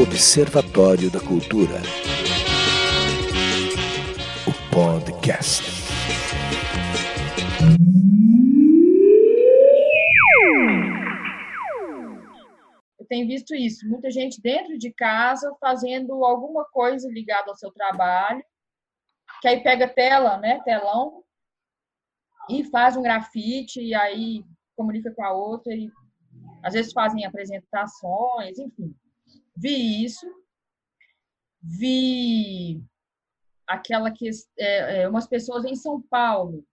Observatório da Cultura. O podcast. Eu tenho visto isso, muita gente dentro de casa fazendo alguma coisa ligada ao seu trabalho, que aí pega tela, né, telão, e faz um grafite, e aí comunica com a outra, e às vezes fazem apresentações, enfim. Vi isso, vi aquela que é, é, umas pessoas em São Paulo,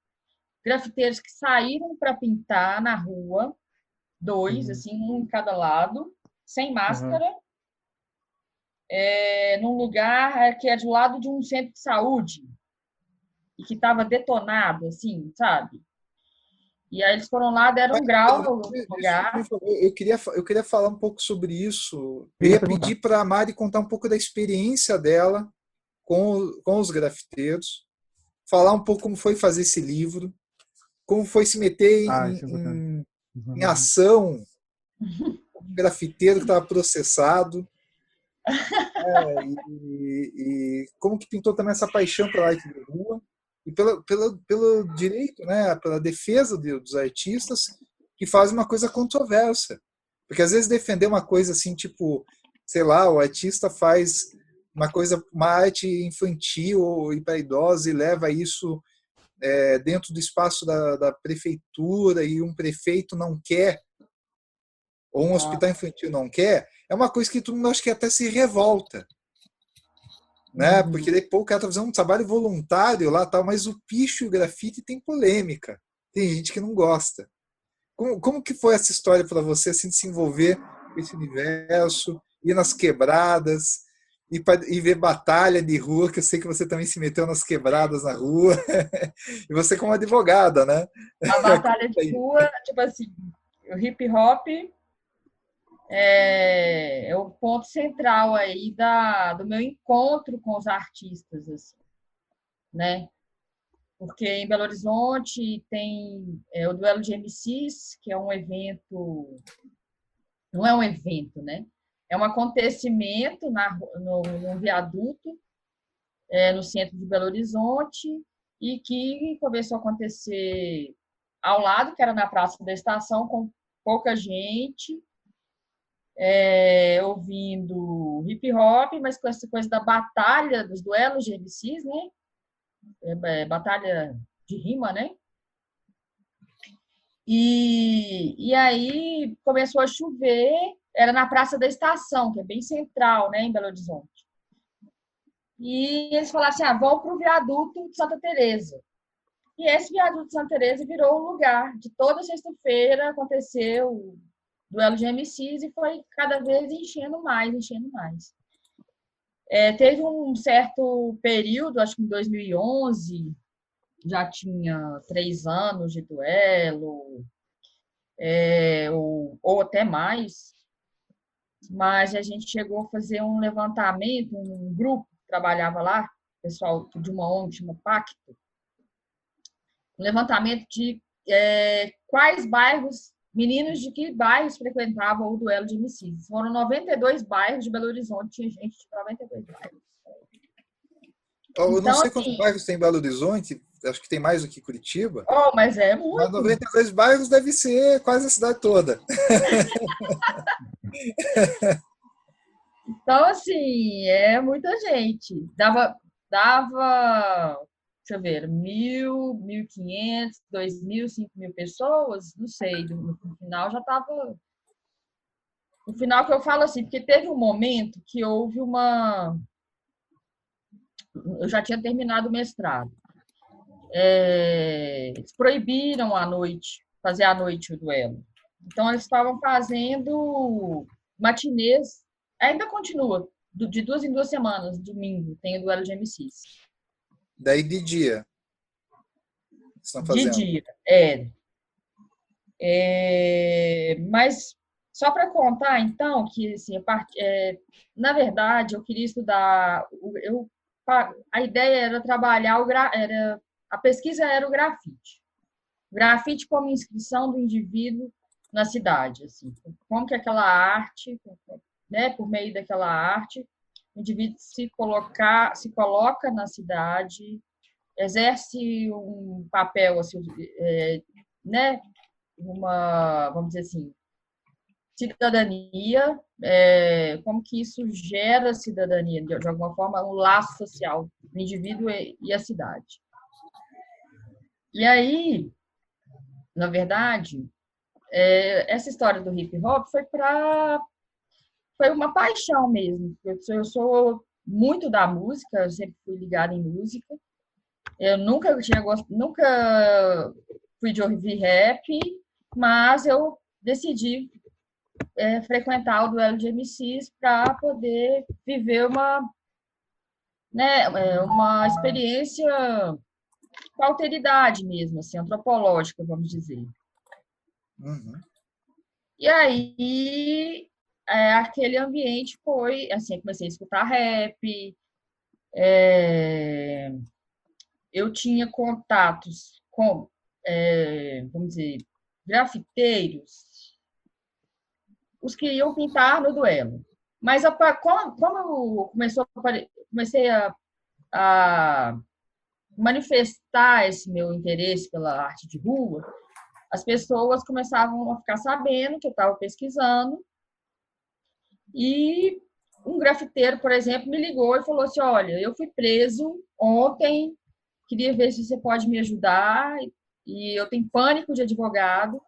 grafiteiros que saíram para pintar na rua, dois, uhum. assim, um em cada lado, sem máscara, uhum. é, num lugar que é do lado de um centro de saúde e que estava detonado, assim, sabe? E aí eles foram lá, deram um grau no lugar. Eu queria, eu queria falar um pouco sobre isso. Eu ia pedir para a Mari contar um pouco da experiência dela com, com os grafiteiros, falar um pouco como foi fazer esse livro, como foi se meter em, ah, é em, em ação, um grafiteiro que estava processado. É, e, e, como que pintou também essa paixão pela arte de rua e pela, pela, pelo direito, né, pela defesa de, dos artistas que fazem uma coisa controversa. Porque às vezes defender uma coisa assim, tipo, sei lá, o artista faz uma coisa, uma arte infantil e para idosos e leva isso é, dentro do espaço da, da, prefeitura e um prefeito não quer, ou um ah. hospital infantil não quer, é uma coisa que todo mundo acha que até se revolta né? Uhum. Porque depois o cara tá fazendo um trabalho voluntário lá, tal, mas o picho e o grafite tem polêmica. Tem gente que não gosta. Como, como que foi essa história para você assim, de se envolver com esse universo, ir nas quebradas, e, e ver batalha de rua, que eu sei que você também se meteu nas quebradas na rua, e você como advogada, né? A batalha de rua, tipo assim, o hip hop é, é, o ponto central aí da, do meu encontro com os artistas, assim, né? Porque em Belo Horizonte tem é, o Duelo de MCs, que é um evento, não é um evento, né? É um acontecimento na, no, no viaduto, é, no centro de Belo Horizonte, e que começou a acontecer ao lado, que era na Praça da Estação, com pouca gente, é, ouvindo hip hop, mas com essa coisa da batalha, dos duelos de MCs, né? É, é, batalha de rima, né? E, e aí começou a chover, era na Praça da Estação, que é bem central, né, em Belo Horizonte. E eles falaram assim: ah, vão para o viaduto de Santa Teresa. E esse viaduto de Santa Teresa virou o lugar de toda sexta-feira aconteceu duelo de MCs e foi cada vez enchendo mais, enchendo mais. É, teve um certo período, acho que em 2011, já tinha três anos de duelo, é, ou, ou até mais, mas a gente chegou a fazer um levantamento, um grupo que trabalhava lá, pessoal de uma chama Pacto, um levantamento de é, quais bairros Meninos de que bairros frequentavam o duelo de MCs? Foram 92 bairros de Belo Horizonte, tinha gente de 92 bairros. Eu não então, sei quantos assim, bairros tem em Belo Horizonte, acho que tem mais do que Curitiba. Oh, mas é muito. Mas 92 bairros deve ser quase a cidade toda. então, assim, é muita gente. Dava, dava deixa eu ver, mil, mil quinhentos, dois mil, cinco mil pessoas, não sei, no, final já estava. No final que eu falo assim, porque teve um momento que houve uma. Eu já tinha terminado o mestrado. É... Eles proibiram à noite, fazer à noite o duelo. Então, eles estavam fazendo matinês, ainda continua, de duas em duas semanas, domingo, tem o duelo de MCs. Daí de dia. Estão fazendo. De dia, é. é mas só para contar, então, que assim, part... é, na verdade eu queria estudar. Eu, a ideia era trabalhar o gra... era a pesquisa era o grafite. grafite como inscrição do indivíduo na cidade, assim, como que aquela arte né, por meio daquela arte, o indivíduo se colocar, se coloca na cidade, exerce um papel assim, é, né, uma, vamos dizer assim, cidadania, é, como que isso gera cidadania, de, de alguma forma, um laço social do indivíduo e, e a cidade. E aí, na verdade, é, essa história do hip hop foi para foi uma paixão mesmo. Eu sou, eu sou muito da música, eu sempre fui ligada em música. Eu nunca tinha gost... nunca fui de ouvir rap, mas eu decidi é, frequentar o duelo de MCs para poder viver uma, né, é, uma experiência com alteridade mesmo, assim, antropológica, vamos dizer. Uhum. E aí, é, aquele ambiente foi, assim, comecei a escutar rap, é, eu tinha contatos com, é, vamos dizer, grafiteiros, os que iam pintar no duelo. Mas a, como, como começou, comecei a, a manifestar esse meu interesse pela arte de rua, as pessoas começavam a ficar sabendo que eu estava pesquisando. E um grafiteiro, por exemplo, me ligou e falou assim: Olha, eu fui preso ontem, queria ver se você pode me ajudar. E eu tenho pânico de advogado,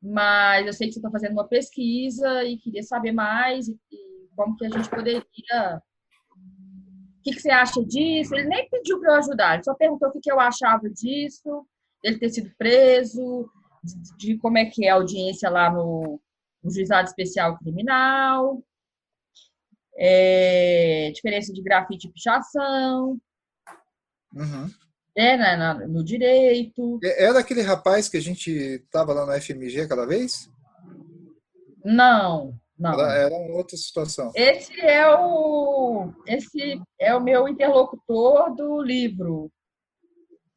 mas eu sei que você está fazendo uma pesquisa e queria saber mais e, como que a gente poderia que, que você acha disso? Ele nem pediu para eu ajudar, ele só perguntou o que, que eu achava disso, ele ter sido preso, de, de como é que é a audiência lá no, no juizado especial criminal, é, diferença de grafite e pichação, uhum. é, na, na, no direito. Era é, aquele rapaz que a gente estava lá no FMG aquela vez? Não, não. Era, era uma outra situação. Esse é o esse é o meu interlocutor do livro.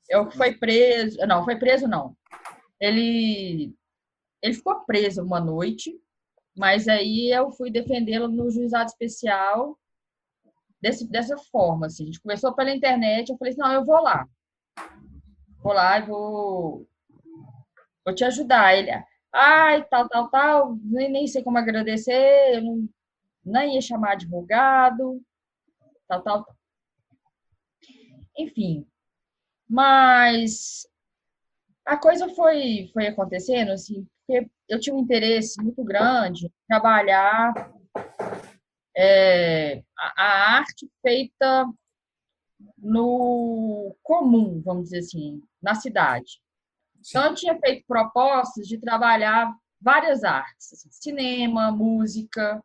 É o que foi preso. Não, foi preso não. Ele ele ficou preso uma noite, mas aí eu fui defendê-lo no juizado especial desse, dessa forma. Assim. A gente começou pela internet, eu falei assim, não, eu vou lá. Vou lá e vou, vou te ajudar. Ele, ai, tal, tal, tal, nem, nem sei como agradecer, eu não, nem ia chamar advogado, tal, tal, tal. Enfim, mas a coisa foi, foi acontecendo, assim, porque eu tinha um interesse muito grande em trabalhar é, a, a arte feita no comum, vamos dizer assim, na cidade. Então, eu tinha feito propostas de trabalhar várias artes, assim, cinema, música.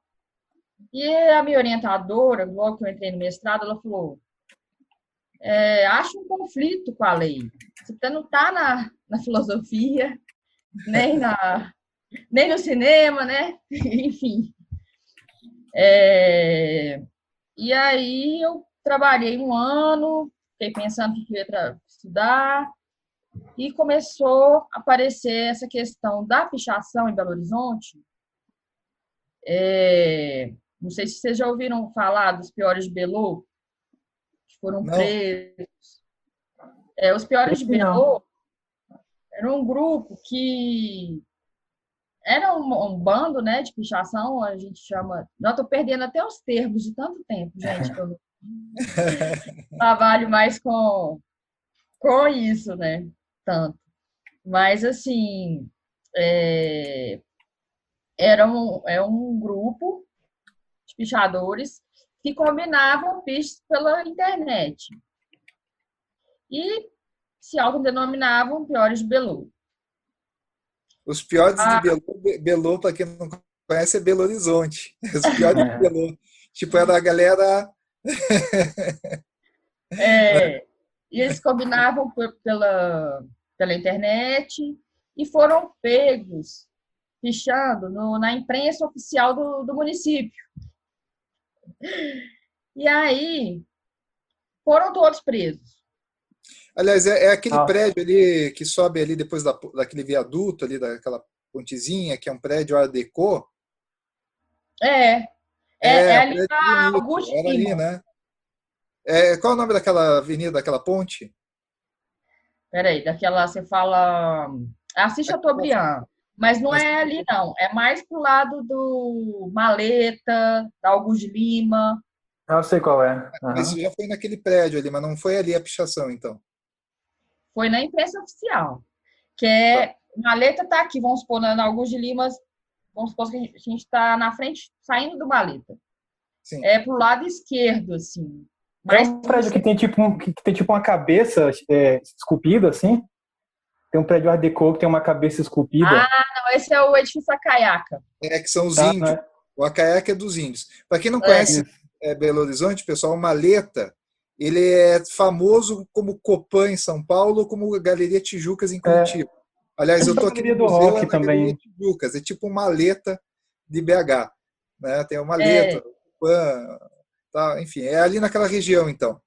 E a minha orientadora, logo que eu entrei no mestrado, ela falou: é, acho um conflito com a lei. Você não está na, na filosofia, nem, na, nem no cinema, né? Enfim. É, e aí eu trabalhei um ano, fiquei pensando que eu ia estudar, e começou a aparecer essa questão da pichação em Belo Horizonte. É, não sei se vocês já ouviram falar dos piores de Belo, que foram não. presos. É, os piores de Belo era um grupo que era um, um, bando né, de pichação, a gente chama. Não, estou perdendo até os termos de tanto tempo, gente, que eu trabalho mais com, com isso, né? tanto. Mas, assim, é, era um, é um grupo de pichadores que combinavam piches pela internet. E se autodenominavam piores de Belo. Os piores ah. de Belo, Belo para quem não conhece, é Belo Horizonte. Os piores de Belo. Tipo, era a galera. é, e eles combinavam pela, pela internet e foram pegos fichando no, na imprensa oficial do, do município. E aí foram todos presos. Aliás, é, é aquele ah. prédio ali que sobe ali depois da, daquele viaduto ali, daquela pontezinha, que é um prédio Art Deco. É. É, É, é ali na era ali, Lima. né? É, qual é o nome daquela avenida, daquela ponte? Peraí, daquela você fala. Assis Chateaubriand. Mas não é ali, não. É mais pro lado do Maleta, da Augusto Lima. Ah, eu sei qual é. Aham. Mas já foi naquele prédio ali, mas não foi ali a pichação, então. Foi na imprensa oficial. Que é. Maleta tá aqui, vamos supor, na Augusto de Lima. Vamos supor que a gente está na frente, saindo do Maleta. Sim. É pro lado esquerdo, assim. É Mais um prédio que tem tipo, um, que que tem tipo uma cabeça é, esculpida, assim. Tem um prédio Art Deco que tem uma cabeça esculpida. Ah, Não, esse é o edifício Acaiaca. É que são os Tá, índios. né? O Acaiaca é dos índios. Para quem não É. conhece é, Belo Horizonte, pessoal, o Maleta, ele é famoso como Copan em São Paulo, como Galeria Tijucas em Curitiba. Aliás, eu Essa tô aqui no do museu, Rock é também. Galeria Tijucas, é tipo uma maleta de BH. Né? Tem o Maleta, o Copan, tá? enfim, é ali naquela região, então.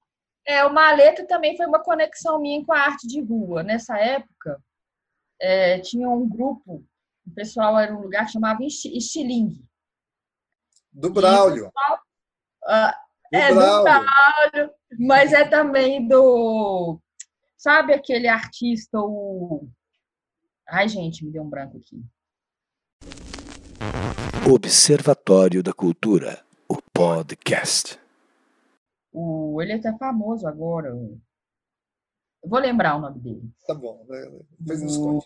É, o Maleta também foi uma conexão minha com a arte de rua. Nessa época, é, tinha um grupo, o pessoal era um lugar que chamava Esti- Estilingue. Do Braulio. Ah, Do é, do Braulio. Mas é também do. Sabe aquele artista, o. Ai, gente, me deu um branco aqui. Observatório da Cultura, o podcast. O, ele é até famoso agora. Eu vou lembrar o nome dele. Tá bom, né? depois nos conte.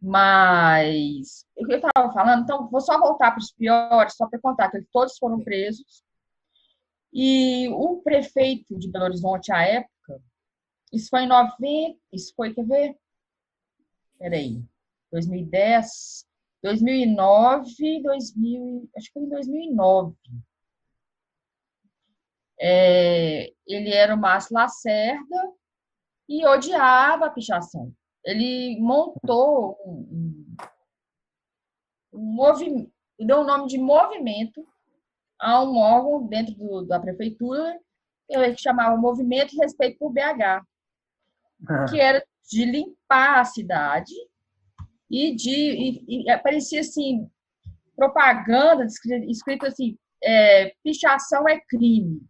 Mas o que eu estava falando, então vou só voltar para os piores, só para contar que eles todos foram presos. E o prefeito de Belo Horizonte à época, isso foi em 90, isso foi, quer ver? Peraí, 2010, 2009, 2000, acho que foi em 2009. É, ele era o Márcio Lacerda e odiava a pichação ele montou um, um movimento, deu o nome de movimento a um órgão dentro do, da prefeitura que chamava Movimento de Respeito por BH, que era de limpar a cidade e de e, e aparecia assim propaganda escrito assim é, pichação é crime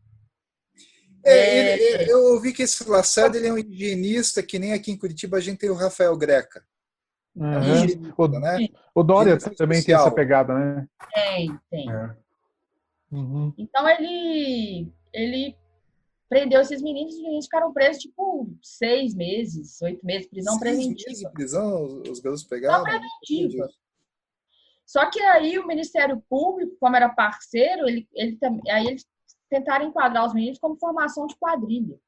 É, ele- eu ouvi que esse Lacerda ele é um higienista, que nem aqui em Curitiba a gente tem o Rafael Greca. Uhum. O, né? o Dória também tem essa pegada, né? tem tem É. Uhum. Então ele ele prendeu esses meninos, os meninos ficaram presos tipo seis meses, oito meses, prisão Seis preventiva. meses de prisão, os, os garotos pegaram. preventiva. Só que aí o Ministério Público, como era parceiro, ele, ele aí eles tentaram enquadrar os meninos como formação de quadrilha,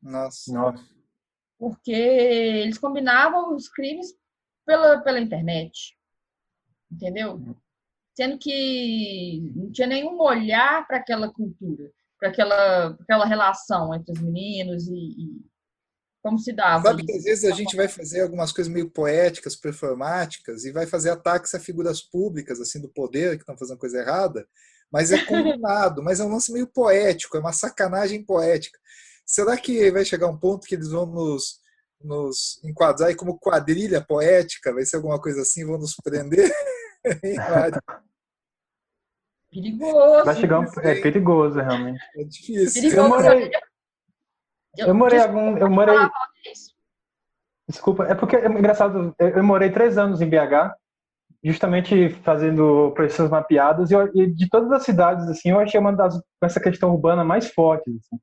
Nossa. Nossa. porque eles combinavam os crimes pela, pela internet, entendeu? Sendo que não tinha nenhum olhar para aquela cultura, para aquela, pra aquela relação entre os meninos e, e como se dava Sabe que às vezes a gente vai fazer algumas coisas meio poéticas, performáticas, e vai fazer ataques a figuras públicas, assim, do poder, que estão fazendo coisa errada, mas é combinado, mas é um lance meio poético, é uma sacanagem poética. Será que vai chegar um ponto que eles vão nos, nos enquadrar como quadrilha poética? Vai ser alguma coisa assim? Vão nos prender? Perigoso. Vai chegar um, é perigoso, realmente. é difícil. perigoso. Eu morei, eu morei Desculpa, algum, eu morei, desculpa, é porque é engraçado, eu morei três anos em BH, justamente fazendo projeções mapeadas e, eu- e de todas as cidades assim, eu achei uma das com essa questão urbana mais fortes, assim.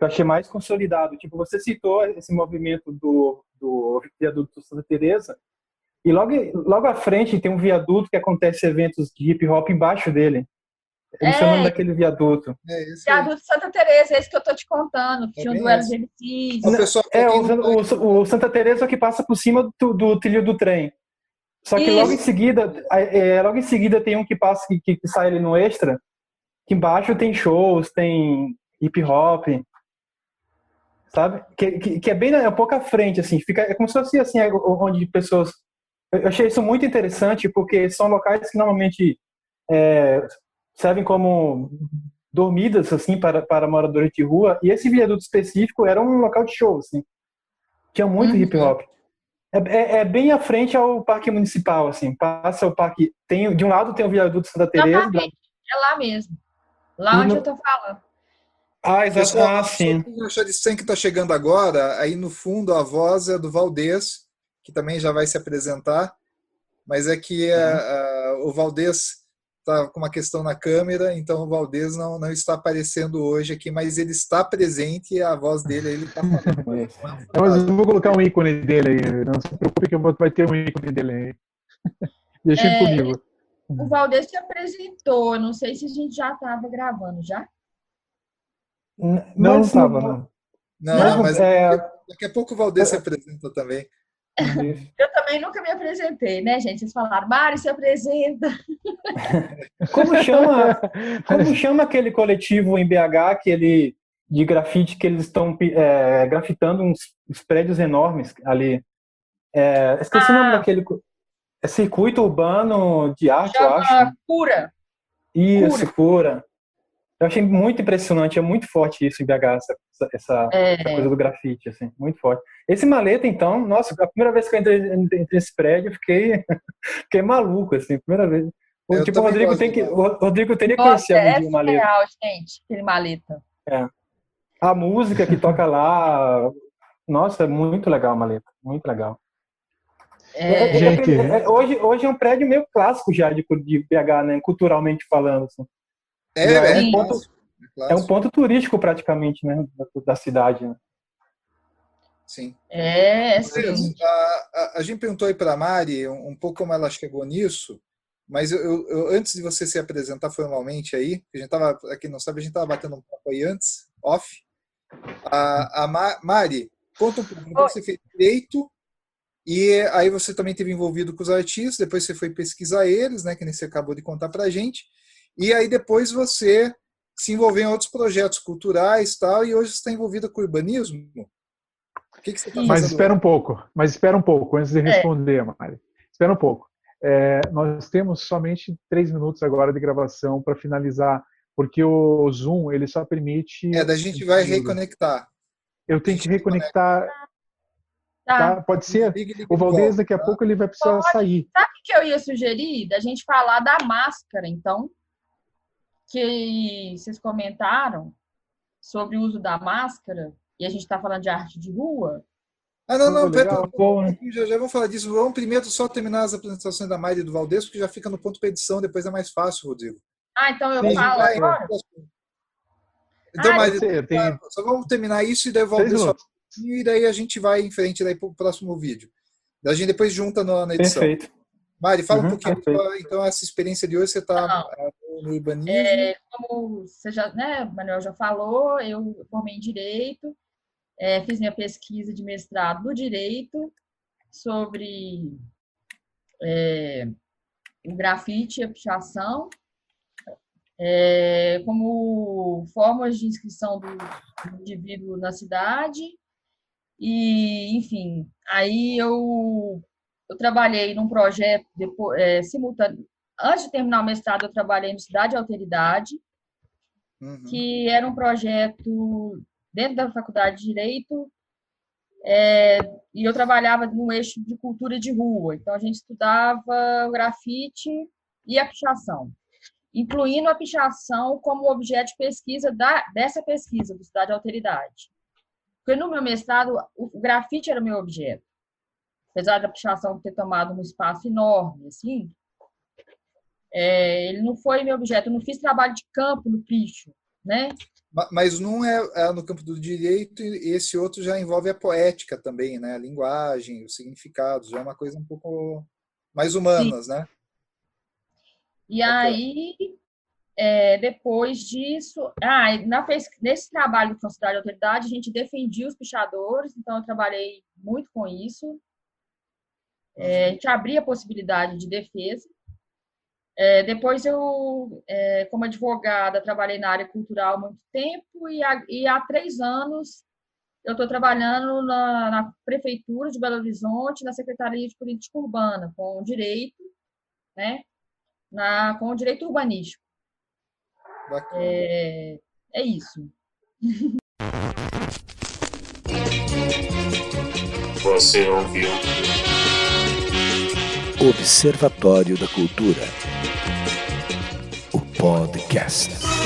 Eu achei mais consolidado. Tipo, você citou esse movimento do, do viaduto Santa Teresa e logo logo à frente tem um viaduto que acontece eventos de hip hop embaixo dele. Nome É. daquele viaduto. É isso. Viaduto Santa Teresa, esse que eu tô te contando, que É tinha um duelo de MCs. Pra É, o, o, o Santa Teresa é o que passa por cima do, do trilho do trem. Só que logo em Isso. seguida, é, logo em seguida tem um que passa que, que sai ali no extra, que embaixo tem shows, tem hip hop, sabe? Que, que, que é bem na- é um pouco à frente, assim, fica é como se fosse assim, é, onde pessoas. Eu achei isso muito interessante porque são locais que normalmente é, servem como dormidas assim para para moradores de rua e esse viaduto específico era um local de show, assim. Tinha muito Uhum. hip hop. É, é, é, bem à frente ao Parque Municipal, assim. Passa o parque. Tem, de um lado tem o Viaduto Santa Teresa. É lá mesmo. Lá onde no... eu tô falando. Ah, exato. Ah, sim. O que está chegando agora, aí no fundo a voz é do Valdez, que também já vai se apresentar, mas é que uhum. o Valdez está com uma questão na câmera, então o Valdez não, não está aparecendo hoje aqui, mas ele está presente e a voz dele ele está falando. é, mas eu vou colocar um ícone dele aí, não se preocupe que vai ter um ícone dele aí. Deixa é, comigo. O Valdez se apresentou, não sei se a gente já estava gravando, já? Não estava, não. Não, não, mas é... daqui a pouco o Valdez se apresenta também. Eu também nunca me apresentei, né, gente? Vocês falaram, Mari, se apresenta. Como chama, como chama aquele coletivo em BH que ele, de grafite que eles estão é, grafitando uns, uns, prédios enormes ali? É, esqueci ah, o nome ah. daquele. É circuito urbano de arte, eu acho. Cura. Isso, cura. cura. Eu achei muito impressionante, é muito forte isso em BH, essa, essa, é. essa, coisa do grafite, assim, muito forte. Esse maleta, então, nossa, a primeira vez que eu entrei, entrei nesse prédio, eu fiquei, fiquei maluco, assim, primeira vez. O, tipo, o Rodrigo, tem que, o Rodrigo teria que conhecer é um maleta. É real, gente, aquele maleta. É. A música que toca lá, nossa, é muito legal a maleta, muito legal. É, é, é gente, hoje, hoje é um prédio meio clássico já de, de BH, né, culturalmente falando, assim. É, é, é, um ponto, é, um ponto, turístico praticamente, né, da, da cidade. Né? Sim. É, sim. A, a, a gente perguntou aí para a Mari um, um, pouco como ela chegou nisso, mas eu, eu, eu, antes de você se apresentar formalmente aí, a gente tava, aqui não sabe, a gente estava batendo um papo aí antes, off. A, a Ma, Mari, conta um pouco, você fez direito e aí você também teve envolvido com os artistas, depois você foi pesquisar eles, né, que nem você acabou de contar para a gente. E aí depois você se envolveu em outros projetos culturais tal, e hoje você está envolvida com urbanismo. O que, que você está fazendo? Mas espera um pouco, mas espera um pouco antes de é. responder, é. Mari. Espera um pouco. É, nós temos somente três minutos agora de gravação para finalizar, porque o Zoom ele só permite. É, da gente vai reconectar. Eu tenho que reconectar. Tá. tá. Pode ser? O Valdez daqui a tá. pouco ele vai precisar Pode. sair. Sabe o que eu ia sugerir? Da gente falar da máscara, então? Que vocês comentaram sobre o uso da máscara, e a gente está falando de arte de rua. Ah, não, não, pera, já, já vamos falar disso. Vamos primeiro só terminar as apresentações da Mari e do Valdez, porque já fica no ponto para edição, depois é mais fácil, Rodrigo. Ah, então eu Sim, falo vai, agora? Então, ah, mas, tem... só vamos terminar isso e daí o Valdez só, e daí a gente vai em frente daí para o próximo vídeo. A gente depois junta na, na edição. Perfeito. Mari, fala uhum, um pouquinho, perfeito. então, essa experiência de hoje, você está urbanismo? É, como você já, né, Manuel já falou, eu formei em Direito, é, fiz minha pesquisa de mestrado no Direito sobre é, o grafite e a pichação, é, como formas de inscrição do, do indivíduo na cidade, e, enfim, aí eu, eu trabalhei num projeto depois, é, simultâneo, antes de terminar o mestrado, eu trabalhei no Cidade Alteridade, uhum. que era um projeto dentro da Faculdade de Direito, é, e eu trabalhava no eixo de cultura de rua. Então, a gente estudava o grafite e a pichação, incluindo a pichação como objeto de pesquisa da, dessa pesquisa, do Cidade Alteridade. Porque no meu mestrado, o grafite era meu objeto. Apesar da pichação ter tomado um espaço enorme, assim, é, ele não foi meu objeto, eu não fiz trabalho de campo no picho, né? Mas não é, é, no campo do direito e esse outro já envolve a poética também, né? A linguagem, os significados, já é uma coisa um pouco mais humanas, Sim. né? E aí, é, depois disso, ah, na, nesse trabalho de autoridade, a gente defendia os pichadores, então eu trabalhei muito com isso. É, a gente abria a possibilidade de defesa. É, depois eu, é, como advogada, trabalhei na área cultural há muito tempo e há, e há três anos eu estou trabalhando na, na, Prefeitura de Belo Horizonte, na Secretaria de Política Urbana, com direito, né, na, com direito urbanístico. É, é isso. Você ouviu Observatório da Cultura. O podcast.